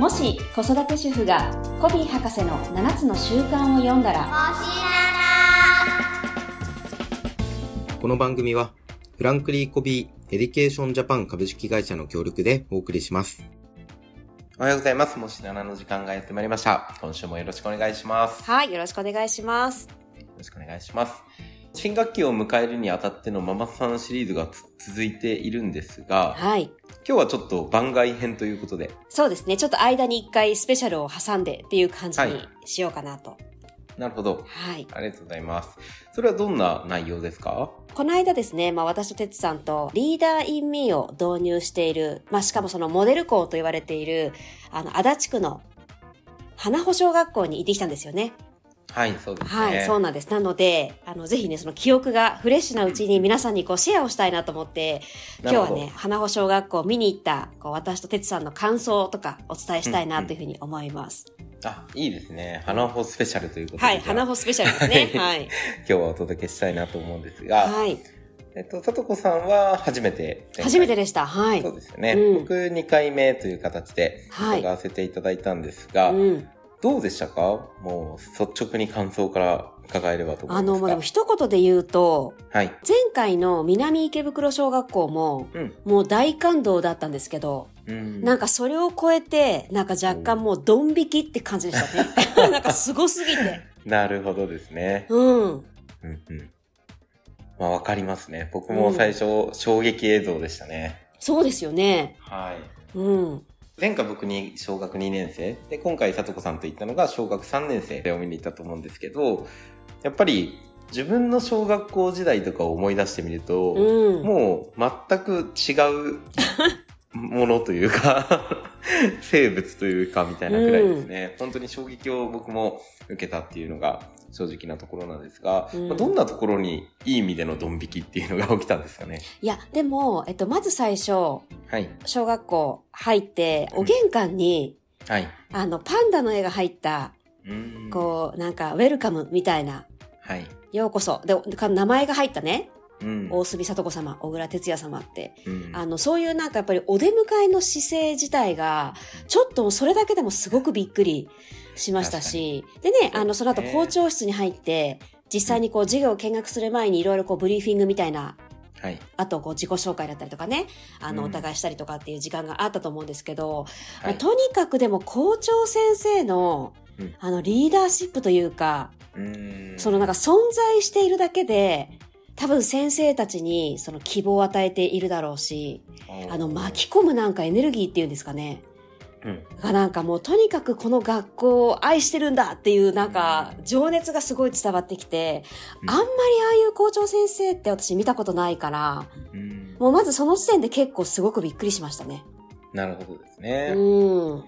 もし子育て主婦がコヴィー博士の7つの習慣を読んだらこの番組は、フランクリン・コヴィー・エデュケーション・ジャパン株式会社の協力でお送りします。おはようございます。もし7の時間がやってまいりました。今週もよろしくお願いします。よはいよろしくお願いしますろしくお願いします。新学期を迎えるにあたってのママさんシリーズがつ続いているんですが、はい。今日はちょっと番外編ということで、そうですね。ちょっと間に一回スペシャルを挟んでっていう感じにしようかなと。なるほど。はい。ありがとうございます。それはどんな内容ですか？この間ですね、まあ私と哲さんとリーダーインミーを導入している、まあしかもそのモデル校と言われている、あの、足立区の花保小学校に行ってきたんですよね。はい、そうですね。はい、そうなんです。なので、あの、ぜひね、その記憶がフレッシュなうちに皆さんにこうシェアをしたいなと思って、今日はね、花保小学校見に行った、こう私と哲さんの感想とかお伝えしたいなというふうに思います。あ、いいですね。花穂スペシャルということで。はい、花保スペシャルですね。はい。今日はお届けしたいなと思うんですが、はい。えっと、さとこさんは初めて。初めてでした。はい。そうですよね。うん僕2回目という形ではい伺わせていただいたんですが、うん。どうでしたか？もう率直に感想から伺えればと思あの、いますが。もうでも一言で言うと、はい。前回の南池袋小学校も、うん。もう大感動だったんですけど、うん。なんかそれを超えて、なんか若干もうドン引きって感じでしたね。なんかすごすぎて。なるほどですね。うん。うんうん。まあわかりますね。僕も最初、衝撃映像でしたね。そうですよね。はい。うん。前回僕に小学2年生。で今回さとこさんと行ったのが小学3年生でお見に行ったと思うんですけどやっぱり自分の小学校時代とかを思い出してみると、うん。もう全く違うものというか 生物というかみたいなくらいですね、本当に衝撃を僕も受けたっていうのが正直なところなんですが、うん。まあどんなところにいい意味でのドン引きっていうのが起きたんですかね？いや、でも、えっと、まず最初、はい小学校入って、お玄関に、はい。あの、パンダの絵が入った、うーん。こう、なんか、ウェルカムみたいな、はい、ようこそ。で、か名前が入ったね、うん。大隅聡子様、小倉哲也様って。うん。あの、そういうなんかやっぱりお出迎えの姿勢自体が、ちょっとそれだけでもすごくびっくりしましたし、でね、あの、その後ね校長室に入って、実際にこう授業を見学する前にいろいろこうブリーフィングみたいな、はい。あとこう自己紹介だったりとかね、あの、うん。お互いしたりとかっていう時間があったと思うんですけど、はい。とにかくでも校長先生のうん、あの、リーダーシップというか、うーん。そのなんか存在しているだけで、多分先生たちにその希望を与えているだろうし、あの巻き込むなんかエネルギーっていうんですかね。うんがなんかもうとにかくこの学校を愛してるんだっていうなんか情熱がすごい伝わってきて、うんあんまりああいう校長先生って私見たことないから、うんもうまずその時点で結構すごくびっくりしましたね。なるほどですね。うん。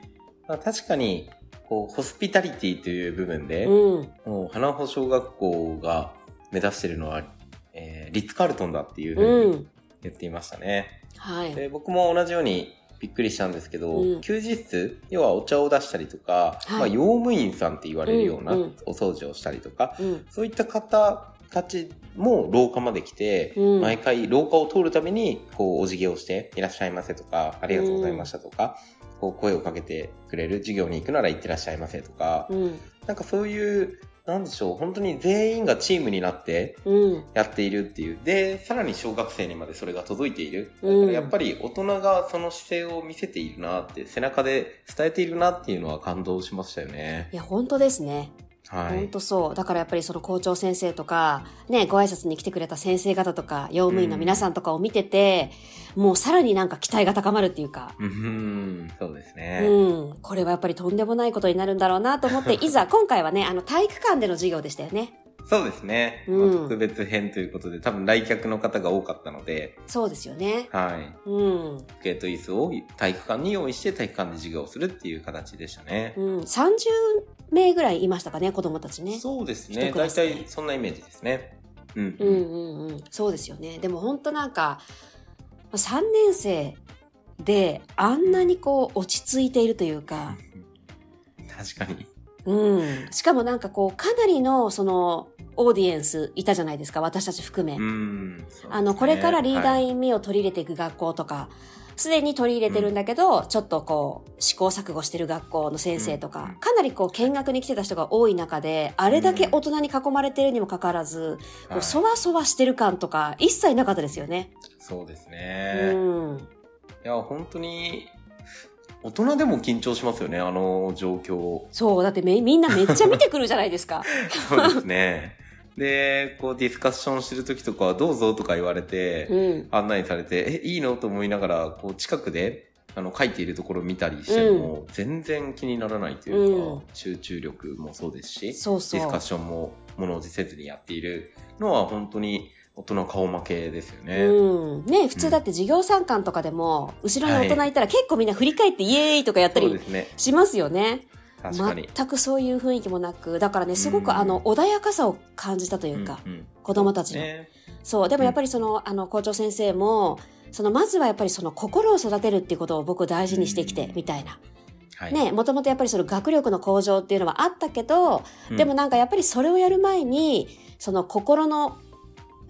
まあ、確かに、こう、ホスピタリティという部分で、うん。もう、花穂小学校が目指しているのは、えーリッツ・カールトンだっていうふううにん。言っていましたね。はい。で、僕も同じようにびっくりしたんですけど、うん。休日室、要はお茶を出したりとか、はい。まあ、用務員さんって言われるようなうんうん。お掃除をしたりとか、うん。そういった方たちも廊下まで来て、うん。毎回廊下を通るために、こう、お辞儀をして、いらっしゃいませとか、ありがとうございましたとか、こう、声をかけてくれる、授業に行くなら行ってらっしゃいませとか、うん。なんかそういう、なんでしょう、本当に全員がチームになってうん。やっているっていう。で、さらに小学生にまでそれが届いている。だうんからやっぱり大人がその姿勢を見せているなって、背中で伝えているなっていうのは感動しましたよね。いや、本当ですね。はい。本当そう。だからやっぱりその校長先生とか、ね、ご挨拶に来てくれた先生方とか、用務員の皆さんとかを見てて、もうさらになんか期待が高まるっていうか、うんうん、そうですね。うん。これはやっぱりとんでもないことになるんだろうなと思って、いざ今回はね、あの体育館での授業でしたよね。そうですね。うんまあ特別編ということで、多分来客の方が多かったので、そうですよね。はい。うん。ゲート椅子を体育館に用意して体育館で授業をするっていう形でしたね。うん。30名ぐらいいましたかね、子供たちね。そうですね。大体そんなイメージですね。うん。うんうんうん。そうですよね。でも本当なんか、3年生であんなにこう落ち着いているというか、確かに。うん。しかもなんかこう、かなりのその、オーディエンスいたじゃないですか、私たち含め。ねあの、これからリーダーはいインミを取り入れていく学校とか、すでに取り入れてるんだけど、ちょっとこう、試行錯誤してる学校の先生とか、かなりこう、見学に来てた人が多い中で、あれだけ大人に囲まれてるにもかかわらず、こうそわそわしてる感とか、一切なかったですよね。そうですうね。ん。いや、本当に、大人でも緊張しますよね、あの状況。そう、だってめみんなめっちゃ見てくるじゃないですか。そうですね。で、こうディスカッションしてる時とかはどうぞとか言われて、うん。案内されて、え、いいの？と思いながら、こう近くで、あの、書いているところを見たりしても、全然気にならないというか、うん集中力もそうですし、そうそうディスカッ。ションも物おじせずにやっているのは本当に大人顔負けですよね。うん。ね普通だって授業参観とかでも、後ろに大人いたら結構みんな振り返ってイエーイとかやったり。しますよね。確かに。全くそういう雰囲気もなく、だからね、すごうんくあの、穏やかさを感じたというか、うんうん子供たちの。ね。そう。でもやっぱりその、あの、校長先生も、その、まずはやっぱりその心を育てるっていうことを僕大事にしてきて、みたいな。はい。ね、もともとやっぱりその学力の向上っていうのはあったけど、うんでもなんかやっぱりそれをやる前に、その心の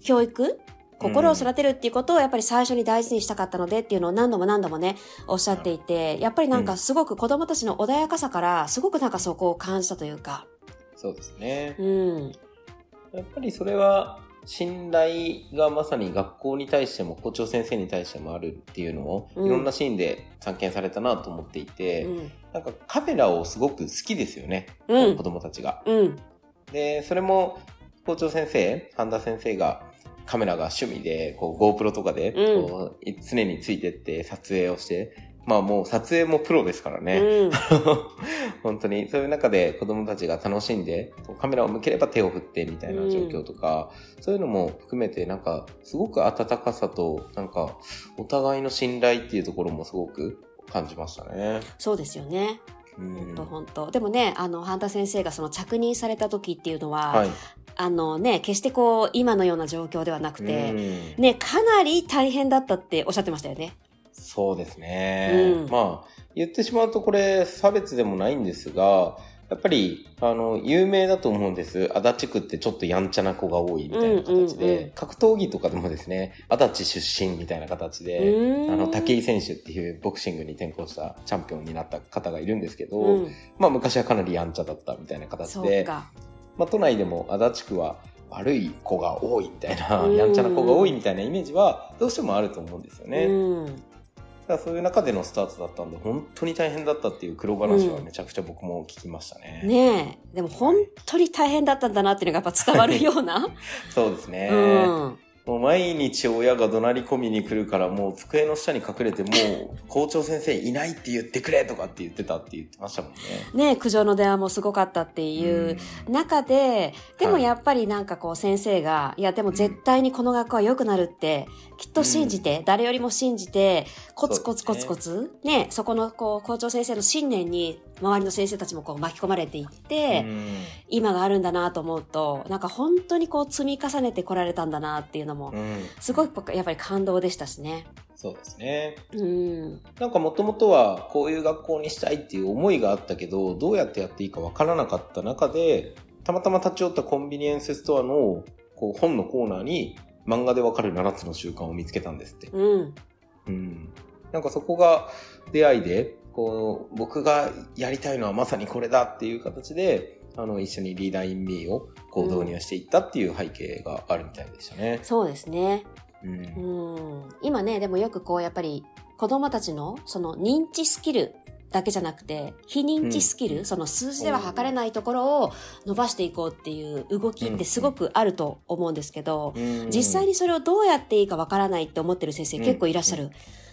教育心を育てるっていうことをやっぱり最初に大事にしたかったのでっていうのを何度も何度もね、おっしゃっていて、やっぱりなんかすごく子供たちの穏やかさから、すごくなんかそこを感じたというか、そうですね。うん。やっぱりそれは、信頼がまさに学校に対しても校長先生に対してもあるっていうのを、うんいろんなシーンで散見されたなと思っていて、うん。なんかカメラをすごく好きですよね、うん子供たちが。うん。で、それも校長先生、半田先生がカメラが趣味で、こう GoPro とかで、うんこうい常についてって撮影をして、まあもう撮影もプロですからね。うん。本当に、そういう中で子供たちが楽しんで、カメラを向ければ手を振ってみたいな状況とか、そういうのも含めて、なんか、すごく温かさと、なんか、お互いの信頼っていうところもすごく感じましたね。そうですよね。うほんんとほんと。でもね、あの、半田先生がその着任された時っていうのは、はい。あのね、決してこう、今のような状況ではなくて、うんね、かなり大変だったっておっしゃってましたよね。そうですね。うんまあ、言ってしまうとこれ差別でもないんですが、やっぱり、あの、有名だと思うんです。足立区ってちょっとやんちゃな子が多いみたいな形で、うんうんうん格闘技とかでもですね、足立出身みたいな形で、うんあの、武井選手っていうボクシングに転向したチャンピオンになった方がいるんですけど、うん。まあ昔はかなりやんちゃだったみたいな形で、か。まあ都内でも足立区は悪い子が多いみたいな、うんやんちゃな子が多いみたいなイメージはどうしてもあると思うんですよね。うん。だそういう中でのスタートだったんで、本当に大変だったっていう黒話はめちゃくちゃ僕も聞きましたね。ねえ。でも本当に大変だったんだなっていうのがやっぱ伝わるような。そうですね。うん。もう毎日親が怒鳴り込みに来るから、もう机の下に隠れて、もう校長先生いないって言ってくれとかって言ってたって言ってましたもんね。ねえ、苦情の電話もすごかったっていう中で、でもはい。やっぱりなんかこう先生が、いやでも絶対にこの学校は良くなるって、きっと信じて、誰よりも信じて、コツコツコツコツ、ねそこのこう校長先生の信念に周りの先生たちもこう巻き込まれていって、うん。今があるんだなと思うと、なんか本当にこう積み重ねてこられたんだなっていうのも、うんすごい僕やっぱり感動でしたしね。そうですね。うん。なんかもともとはこういう学校にしたいっていう思いがあったけど、どうやってやっていいかわからなかった中で、たまたま立ち寄ったコンビニエンスストアのこう本のコーナーに漫画でわかる7つの習慣を見つけたんですって。うん。うん。なんかそこが出会いで、こう、僕がやりたいのはまさにこれだっていう形で、あの、一緒にリーダーインミーをこう導入していったっていう背景があるみたいでしたね。そうですね。うん。うん。今ね、でもよくこうやっぱり子供たちのその認知スキルだけじゃなくて、非認知スキル、うんその数字では測れないところを伸ばしていこうっていう動きってすごくあると思うんですけど、実際ににそれをどうやっていいかわからないって思ってる先生結構いらっしゃる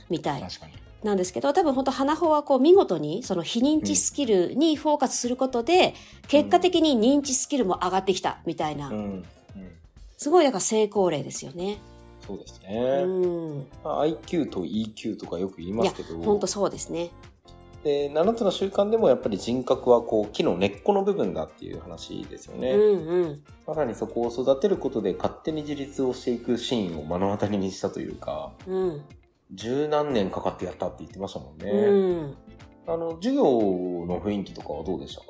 みたい確かに。なんですけど、多分本当花穂はこう見事にその非認知スキルにフォーカスすることで、結果的に認知スキルも上がってきたみたいな、うん。うん。すごいだから成功例ですよね。そうですうね。ん。まあ IQ と EQ とかよく言いますけど、本当そうですね。で7つの習慣でもやっぱり人格はこう木の根っこの部分だっていう話ですよね。うんうん。まさにそこを育てることで勝手に自立をしていくシーンを目の当たりにしたというか、うん。十何年かかってやったって言ってましたもんね。うん。あの、授業の雰囲気とかはどうでしたか？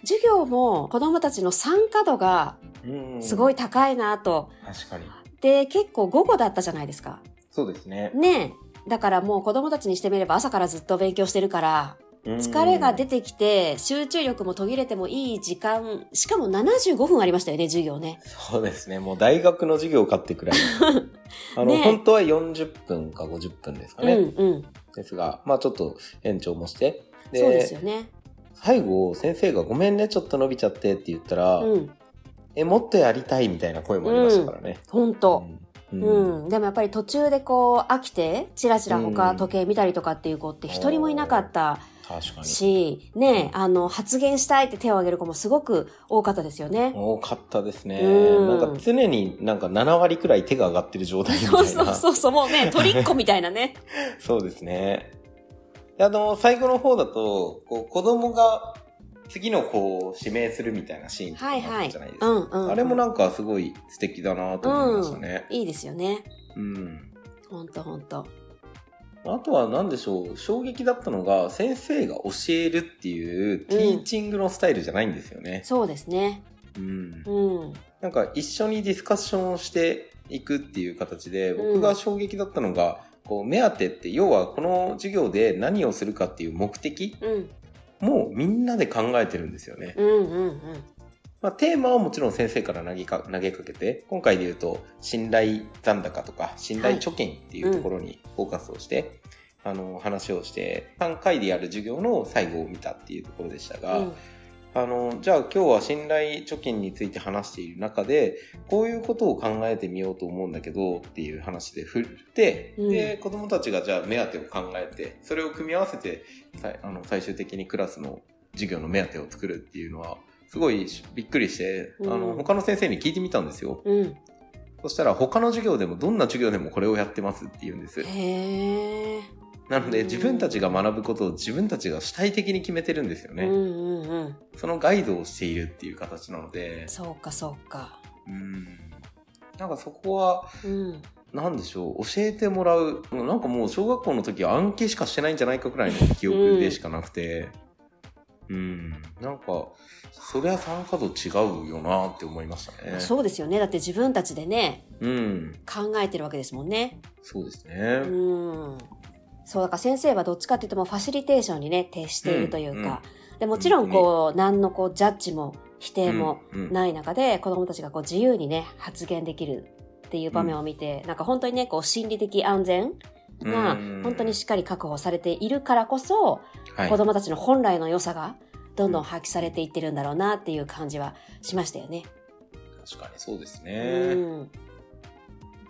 授業も子供たちの参加度がうんすごい高いなと。確かに。で、結構午後だったじゃないですか。そうですね。ねえ。だからもう子供たちにしてみれば朝からずっと勉強してるから、疲れが出てきて、集中力も途切れてもいい時間、しかも75分ありましたよね、授業ね。そうですね。もう大学の授業かってくらい。あの、ね本当は40分か50分ですかうんね。うん。ですが、まあちょっと延長もして。そうですよね。最後、先生がごめんね、ちょっと伸びちゃってって言ったら、うん。え、もっとやりたいみたいな声もありましたからね。ほんと。うん。ううんん。でもやっぱり途中でこう飽きて、チラチラ他うん時計見たりとかっていう子って一人もいなかった。し、ね、あの、発言したいって手を挙げる子もすごく多かったですよね。多かったですね。うんなんか常になんか7割くらい手が上がってる状態みたいそうな。そうそうそう、もうね、鳥っ子みたいなね。そうですね。であの、最後の方だと、こう子供が次の子を指名するみたいなシーンとかもあ。じゃないですか。うんうん。あれもなんかすごい素敵だなと思いましたね。いいですよね。うん。ほんとほんと。あとは何でしょう、衝撃だったのが、先生が教えるっていうティーチングのスタイルじゃないんですよね。そうですね。うん。うん。なんか一緒にディスカッションをしていくっていう形で、うん僕が衝撃だったのが、こう目当てって要はこの授業で何をするかっていう目的うん。もみんなで考えてるんですよね。うんうんうん。まあ、テーマはもちろん先生から投げか投げかけて、今回で言うと信頼残高とか信頼貯金っていうところにフォーカスをして、あの話をして、3回でやる授業の最後を見たっていうところでしたが、うん。あの、じゃあ今日は信頼貯金について話している中で、こういうことを考えてみようと思うんだけどっていう話で振って、うん。で、子供たちがじゃあ目当てを考えて、それを組み合わせて、あの最終的にクラスの授業の目当てを作るっていうのは、すごいびっくりして、うんあの、他の先生に聞いてみたんですよ。うん。そしたら他の授業でもどんな授業でもこれをやってますって言うんです。へえ。なのでうん自分たちが学ぶことを自分たちが主体的に決めてるんですよね。うんうんうん。そのガイドをしているっていう形なので、そうかそうか。うん。なんかそこは、うん。なんでしょう、教えてもらう、なんかもう小学校の時は暗記しかしてないんじゃないかくらいの記憶でしかなくて、うん、なんか、そりゃ参加度違うよなって思いましたね。そうですよね。だって自分たちでね、うん、考えてるわけですもんね。そうですね。うん。そう、だから先生はどっちかっていうともうファシリテーションにね、徹しているというか、でもちろんこう、何のこう、ジャッジも否定もうんうんない中で、子供たちがこう、自由にね、発言できるっていう場面を見て、なんか本当にね、こう、心理的安全がうん本当にしっかり確保されているからこそ、はい子供たちの本来の良さがどんどん発揮されていってるんだろうなっていう感じはしましたよね。確かにそうですうね。ん。あ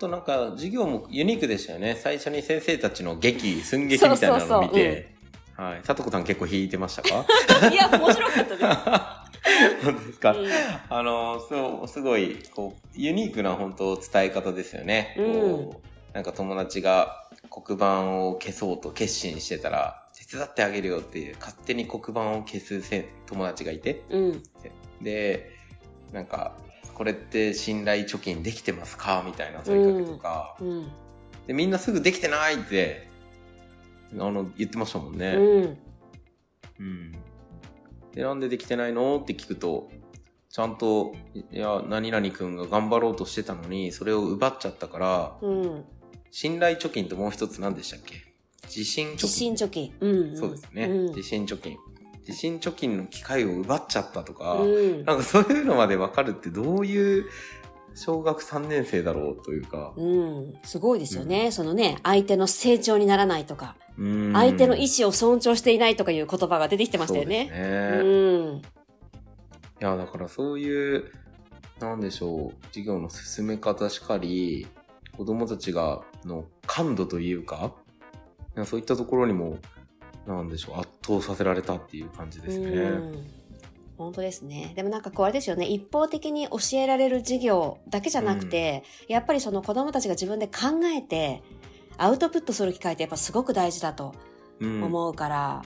となんか授業もユニークでしたよね。最初に先生たちの劇、寸劇みたいなのを見て、はい。さとこさん結構弾いてましたか？いや、面白かったです。本当ですか、うんあの、そう、すごい、こう、ユニークな本当伝え方ですよね。うんなんか友達が黒板を消そうと決心してたら、手伝ってあげるよっていう、勝手に黒板を消すせ友達がいて、うん。で、なんか、これって信頼貯金できてますか？みたいな問いかけとか、うん。で、みんなすぐできてないって、あの、言ってましたもんね。うん。うん。で、なんでできてないの？って聞くと、ちゃんと、いや、何々くんが頑張ろうとしてたのに、それを奪っちゃったから、うん。信頼貯金ともう一つ何でしたっけ？自信貯金。自信貯金。うん。そうですね。うん自信貯金。自信貯金の機会を奪っちゃったとか、うん。なんかそういうのまでわかるってどういう小学3年生だろうというか。うん。すごいですよね。そのね、相手の成長にならないとか、うん相手の意思を尊重していないとかいう言葉が出てきてましたよね。そうですね。うん。いや、だからそういう、なんでしょう、授業の進め方しかり、子供たちが、の感度というか、そういったところにも、なんでしょう、圧倒させられたっていう感じですね。うん本当ですね。でもなんかこうあれですよね。一方的に教えられる授業だけじゃなくて、やっぱりその子供たちが自分で考えて、アウトプットする機会ってやっぱすごく大事だとうん思うから、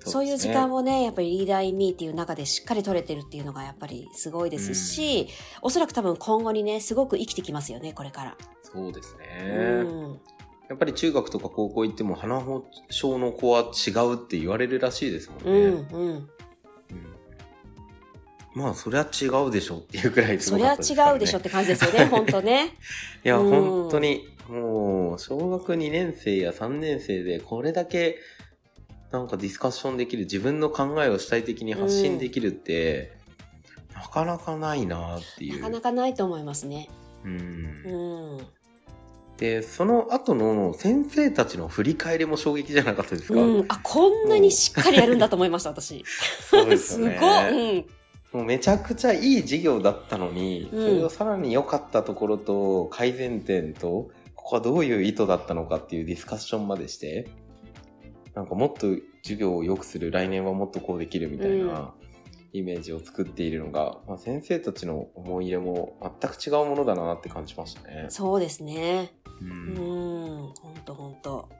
そそういう時間をね、やっぱりリーダーインミーっていう中でしっかり取れてるっていうのがやっぱりすごいですし、おそらく多分今後にね、すごく生きてきますよね、これから。そうですね。うん。やっぱり中学とか高校行っても鼻症の子は違うって言われるらしいですもんね。うん、うん。うんまあ、そりゃ違うでしょっていうくらいすそりゃごかったですから、ね。違うでしょって感じですよね、本当ね。いや、うん本当に、もう、小学2年生や3年生でこれだけ、なんかディスカッションできる、自分の考えを主体的に発信できるって、なかなかないなっていう。なかなかないと思いますね。うんうん。で、その後の先生たちの振り返りも衝撃じゃなかったですか、うん。あ、こんなにしっかりやるんだと思いました、私。そうですよね。すごい。うん。もうめちゃくちゃいい授業だったのに、うんそれをさらに良かったところと改善点と、ここはどういう意図だったのかっていうディスカッションまでして、なんかもっと授業を良くする、来年はもっとこうできるみたいなイメージを作っているのが、まあ、先生たちの思い入れも全く違うものだなって感じましたね。そうですね。ううんん。ほんとほんと。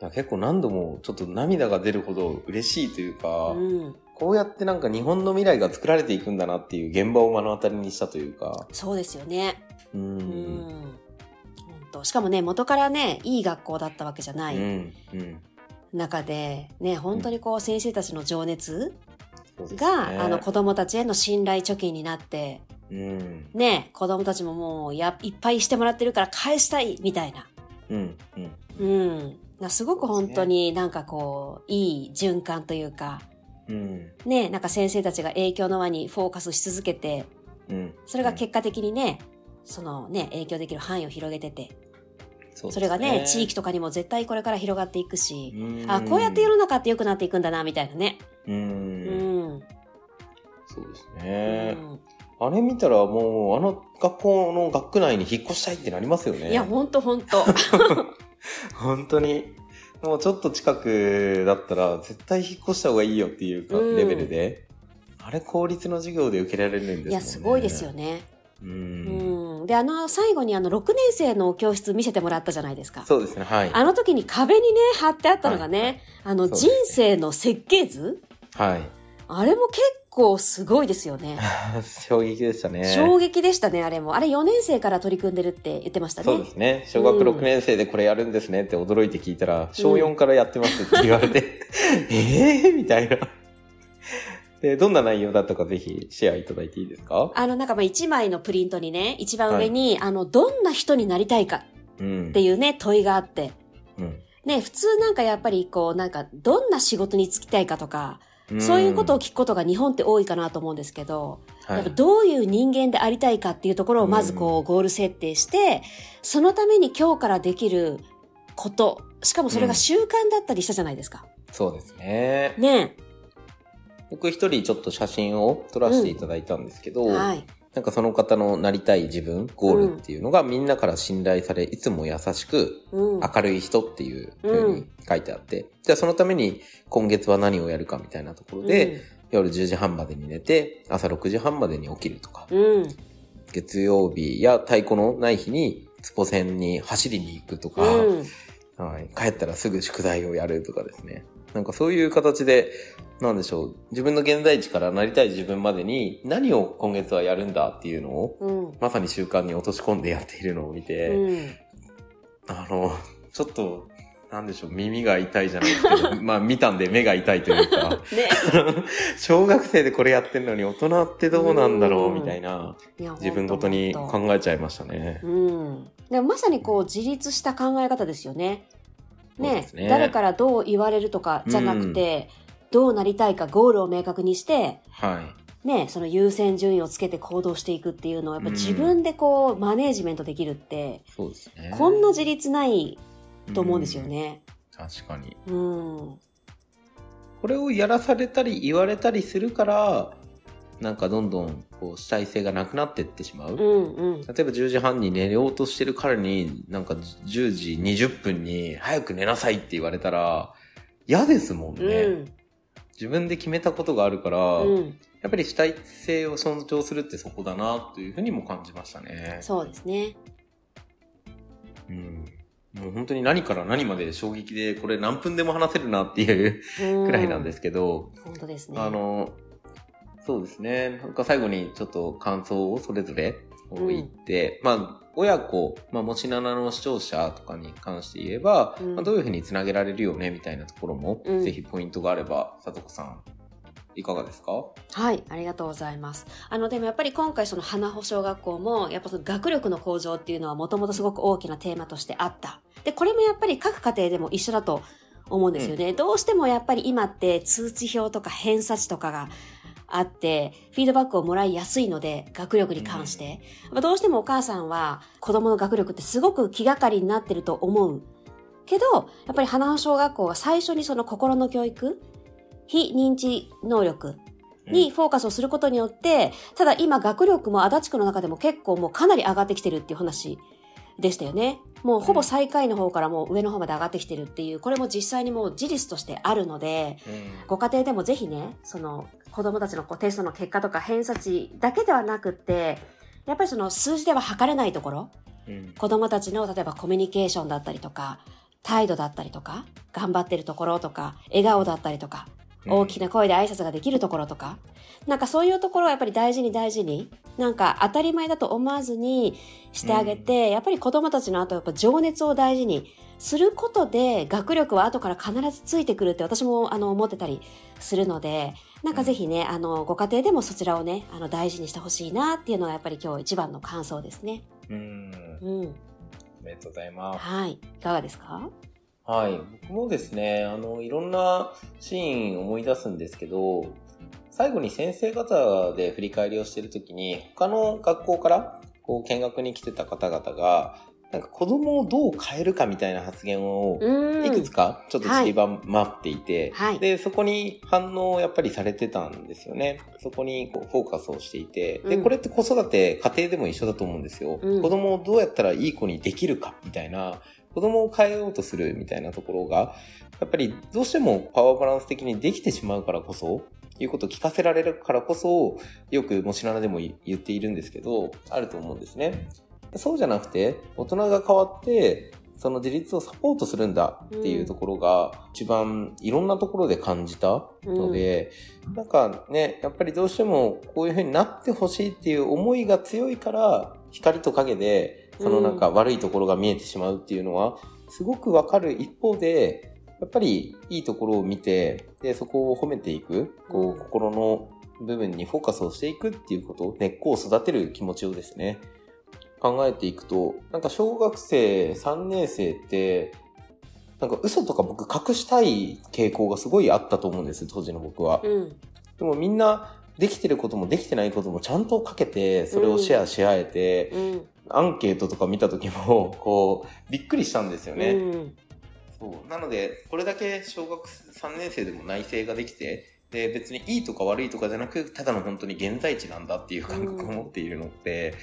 いや結構何度もちょっと涙が出るほど嬉しいというか、うん。こうやってなんか日本の未来が作られていくんだなっていう現場を目の当たりにしたというか、そうですよね。う。うんん。ほんと。しかもね、元からね、いい学校だったわけじゃないうん。うん。中で、ね、本当にこう、先生たちの情熱そうですねが、あの、子供たちへの信頼貯金になって、うん。ね、子供たちももう、や、いっぱいしてもらってるから返したい、みたいな。うん。うん。うん。なすごく本当になんかこう、いい循環というか、うん。ね、なんか先生たちが影響の輪にフォーカスし続けて、うん。それが結果的にね、そのね、影響できる範囲を広げてて、そそれがね、地域とかにも絶対これから広がっていくし、うんあ、こうやって世の中って良くなっていくんだな、みたいなね。う。うんん。そうですうね。んあれ見たらもう、あの学校の学区内に引っ越したいってなりますよね。いや、ほんとほんと。本当に。もうちょっと近くだったら、絶対引っ越した方がいいよっていうか、うんレベルで。あれ公立の授業で受けられるんですもんね。いや、すごいですよ。ね。う。うんん。で、あの、最後にあの、6年生の教室見せてもらったじゃないですか。そうですね、はい。あの時に壁にね、貼ってあったのがね、あの、そうです人生の設計図？はい。あれも結構すごいですよね。衝撃でしたね。衝撃でしたね、あれも。あれ4年生から取り組んでるって言ってましたね。そうですね。小学6年生でこれやるんですねって驚いて聞いたら、小4からやってますって言われて、え えー？みたいな。で、どんな内容だったかぜひシェアいただいていいですか？あの、なんかまあ1枚のプリントにね、一番上に、あの、どんな人になりたいかうん。っていうね、問いがあって。うんね、普通なんかやっぱりこう、なんか、どんな仕事に就きたいかとか、そういうことを聞くことが日本って多いかなと思うんですけど、はいやっぱどういう人間でありたいかっていうところをまずこう、ゴール設定して、そのために今日からできること、しかもそれが習慣だったりしたじゃないですか。そうですね。ね僕一人ちょっと写真を撮らせていただいたんですけど、はい。なんかその方のなりたい自分、ゴールっていうのがみんなから信頼され、いつも優しくうん。明るい人っていう風に書いてあって、じゃあそのために今月は何をやるかみたいなところで、夜10時半までに寝て、朝6時半までに起きるとか、うん、うん。月曜日や太鼓のない日にスポ線に走りに行くとか、うん。はい、帰ったらすぐ宿題をやるとかですね。なんかそういう形で、なんでしょう、自分の現在地からなりたい自分までに何を今月はやるんだっていうのを、うん。まさに習慣に落とし込んでやっているのを見て、うん。あの、ちょっと、なんでしょう、耳が痛いじゃないですけど、まあ見たんで目が痛いというか、ね。小学生でこれやってるのに大人ってどうなんだろうみたいな、自分ごとに考えちゃいましたね。うん。でもまさにこう自立した考え方ですよね。ねね誰からどう言われるとかじゃなくて、どうなりたいかゴールを明確にして、はい。ね、その優先順位をつけて行動していくっていうのをやっぱ自分でこうマネージメントできるって、そうですね。こんな自立ないと思うんですよね。うん。確かに。うん。これをやらされたり言われたりするから、なんかどんどんこう主体性がなくなっていってしまう。うんうん。例えば10時半に寝ようとしてる彼に、なんか10時20分に早く寝なさいって言われたら、嫌ですもんね。うん。自分で決めたことがあるから、うん。やっぱり主体性を尊重するってそこだなというふうにも感じましたね。そうですね。うん。もう本当に何から何まで衝撃で、これ何分でも話せるなっていうくくらいなんですけど、本当ですね。あの、そうですね。なんか最後にちょっと感想をそれぞれ言って、まあ、親子、まあ、もしななの視聴者とかに関して言えば、うんまあ、どういうふうにつなげられるよね、みたいなところも、うんぜひポイントがあれば、さとこさん、いかがですか？はい、ありがとうございます。あの、でもやっぱり今回その花穂小学校も、やっぱその学力の向上っていうのはもともとすごく大きなテーマとしてあった。で、これもやっぱり各家庭でも一緒だと思うんですよね。うん、どうしてもやっぱり今って通知表とか偏差値とかがあって、フィードバックをもらいやすいので、学力に関して。うん、どうしてもお母さんは子供の学力ってすごく気がかりになってると思う。けど、やっぱり花の小学校が最初にその心の教育、非認知能力にフォーカスをすることによって、ただ今学力も足立区の中でも結構もうかなり上がってきてるっていう話でしたよね。もうほぼ最下位の方からもう上の方まで上がってきてるっていう、これも実際にもう事実としてあるので、ご家庭でもぜひね、その子供たちのこうテストの結果とか偏差値だけではなくって、やっぱりその数字では測れないところ、うん、子供たちの例えばコミュニケーションだったりとか、態度だったりとか、頑張ってるところとか、笑顔だったりとか、大きな声で挨拶ができるところとか、なんかそういうところをやっぱり大事に大事に、なんか当たり前だと思わずにしてあげて、うん、やっぱり子供たちの後やっぱ情熱を大事にすることで学力は後から必ずついてくるって私もあの思ってたりするので、なんかぜひね、あの、ご家庭でもそちらをね、あの大事にしてほしいなっていうのがやっぱり今日一番の感想ですね。うん。うん。ありがとうございます。はい。いかがですか？はい。僕もですね、あの、いろんなシーン思い出すんですけど、最後に先生方で振り返りをしているときに、他の学校からこう見学に来てた方々が、なんか子供をどう変えるかみたいな発言をいくつかちょっと散りばまっていて、はい、で、そこに反応をやっぱりされてたんですよね。そこにこうフォーカスをしていて、で、これって子育て、家庭でも一緒だと思うんですよ。うん、子供をどうやったらいい子にできるかみたいな、子供を変えようとするみたいなところが、やっぱりどうしてもパワーバランス的にできてしまうからこそ、いうことを聞かせられるからこそ、よくもしならでも言っているんですけど、あると思うんですね。そうじゃなくて、大人が変わって、その自立をサポートするんだっていうところが、一番いろんなところで感じたので、うん、なんかね、やっぱりどうしてもこういう風になってほしいっていう思いが強いから、光と影でそのなんか悪いところが見えてしまうっていうのは、すごくわかる一方で、やっぱりいいところを見て、で、そこを褒めていく、こう、心の部分にフォーカスをしていくっていうこと、根っこを育てる気持ちをですね、考えていくと、なんか小学生3年生って、なんか嘘とか僕隠したい傾向がすごいあったと思うんです、当時の僕は。うん、でもみんなできてることもできてないこともちゃんとかけて、それをシェアし合えて、うん、アンケートとか見た時も、こう、びっくりしたんですよね。うん、そう。なので、これだけ小学3年生でも内政ができて、で、別にいいとか悪いとかじゃなく、ただの本当に現在地なんだっていう感覚を持っているのって、うん、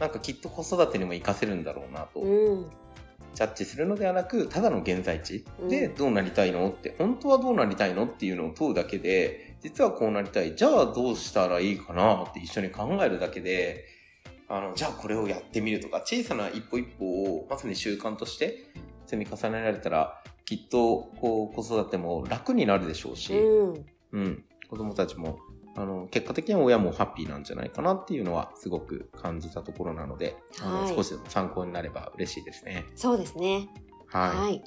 なんかきっと子育てにも活かせるんだろうなと。うんジャッジするのではなく、ただの現在地でどうなりたいのって、本当はどうなりたいのっていうのを問うだけで、実はこうなりたい。じゃあどうしたらいいかなって一緒に考えるだけで、あの、じゃあこれをやってみるとか、小さな一歩一歩をまさに習慣として積み重ねられたら、きっと、こう、子育ても楽になるでしょうし、うん、うん、子供たちも、あの、結果的には親もハッピーなんじゃないかなっていうのはすごく感じたところなので、はい、あの少しでも参考になれば嬉しいですね。そうですね。はい。はい、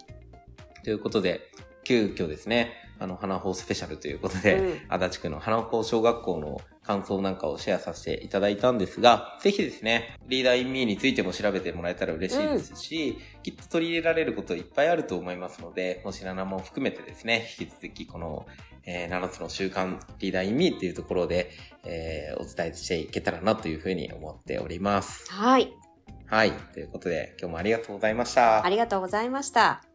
ということで、急遽ですね、あの、花穂スペシャルということで、うん、足立区の花穂小学校の感想なんかをシェアさせていただいたんですが、ぜひですね、リーダーインミーについても調べてもらえたら嬉しいですし、うん、きっと取り入れられることいっぱいあると思いますので、もし7も含めてですね、引き続きこの、えー、7つの習慣リーダーインミーっていうところで、えー、お伝えしていけたらなというふうに思っております。はい。はい。ということで、今日もありがとうございました。ありがとうございました。